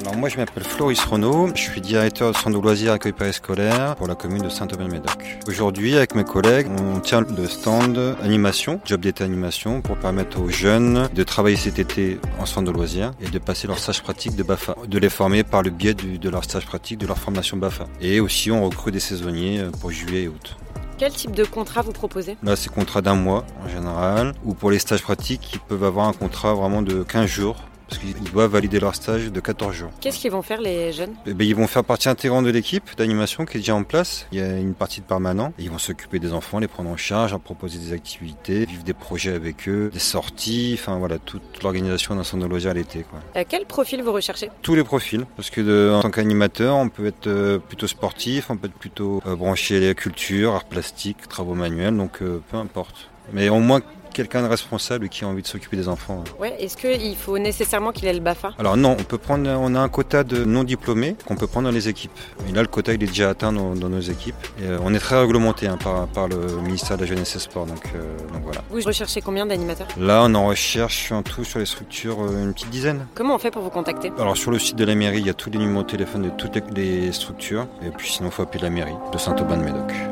Alors moi je m'appelle Floris Renaud, je suis directeur de centre de loisirs accueil périscolaire pour la commune de Saint-Aubin-le-Médoc. Aujourd'hui avec mes collègues, on tient le stand animation, job d'été animation pour permettre aux jeunes de travailler cet été en centre de loisirs et de passer leur stage pratique de BAFA, de les former par le biais du- de leur stage pratique, de leur formation BAFA. Et aussi on recrute des saisonniers pour juillet et août. Quel type de contrat vous proposez? Là, c'est contrat d'un mois en général, ou pour les stages pratiques, ils peuvent avoir un contrat vraiment de 15 jours, parce qu'ils doivent valider leur stage de 14 jours. Qu'est-ce qu'ils vont faire les jeunes? Eh ben, ils vont faire partie intégrante de l'équipe d'animation qui est déjà en place. Il y a une partie de permanent. Et ils vont s'occuper des enfants, les prendre en charge, leur proposer des activités, vivre des projets avec eux, des sorties, enfin voilà, toute l'organisation d'un centre de loisirs à l'été. quoi. Euh, Quel profil vous recherchez? Tous les profils, parce que de- en tant qu'animateur, on peut être euh, plutôt sportif, on peut être plutôt euh, branché les cultures, arts plastiques, travaux manuels, donc peu importe. Mais au moins quelqu'un de responsable qui a envie de s'occuper des enfants. ouais. Est-ce qu'il faut nécessairement qu'il ait le BAFA? Alors non, on peut prendre, on a un quota de non diplômés qu'on peut prendre dans les équipes. Et là, le quota il est déjà atteint dans, dans nos équipes. Et, euh, on est très réglementé hein, par, par le ministère de la Jeunesse et Sport, donc, euh, donc voilà. Vous recherchez combien d'animateurs? Là, on en recherche en tout sur les structures euh, une petite dizaine. Comment on fait pour vous contacter? Alors sur le site de la mairie, il y a tous les numéros de téléphone de toutes les, les structures. Et puis sinon, il faut appeler la mairie de Saint-Aubin-de-Médoc.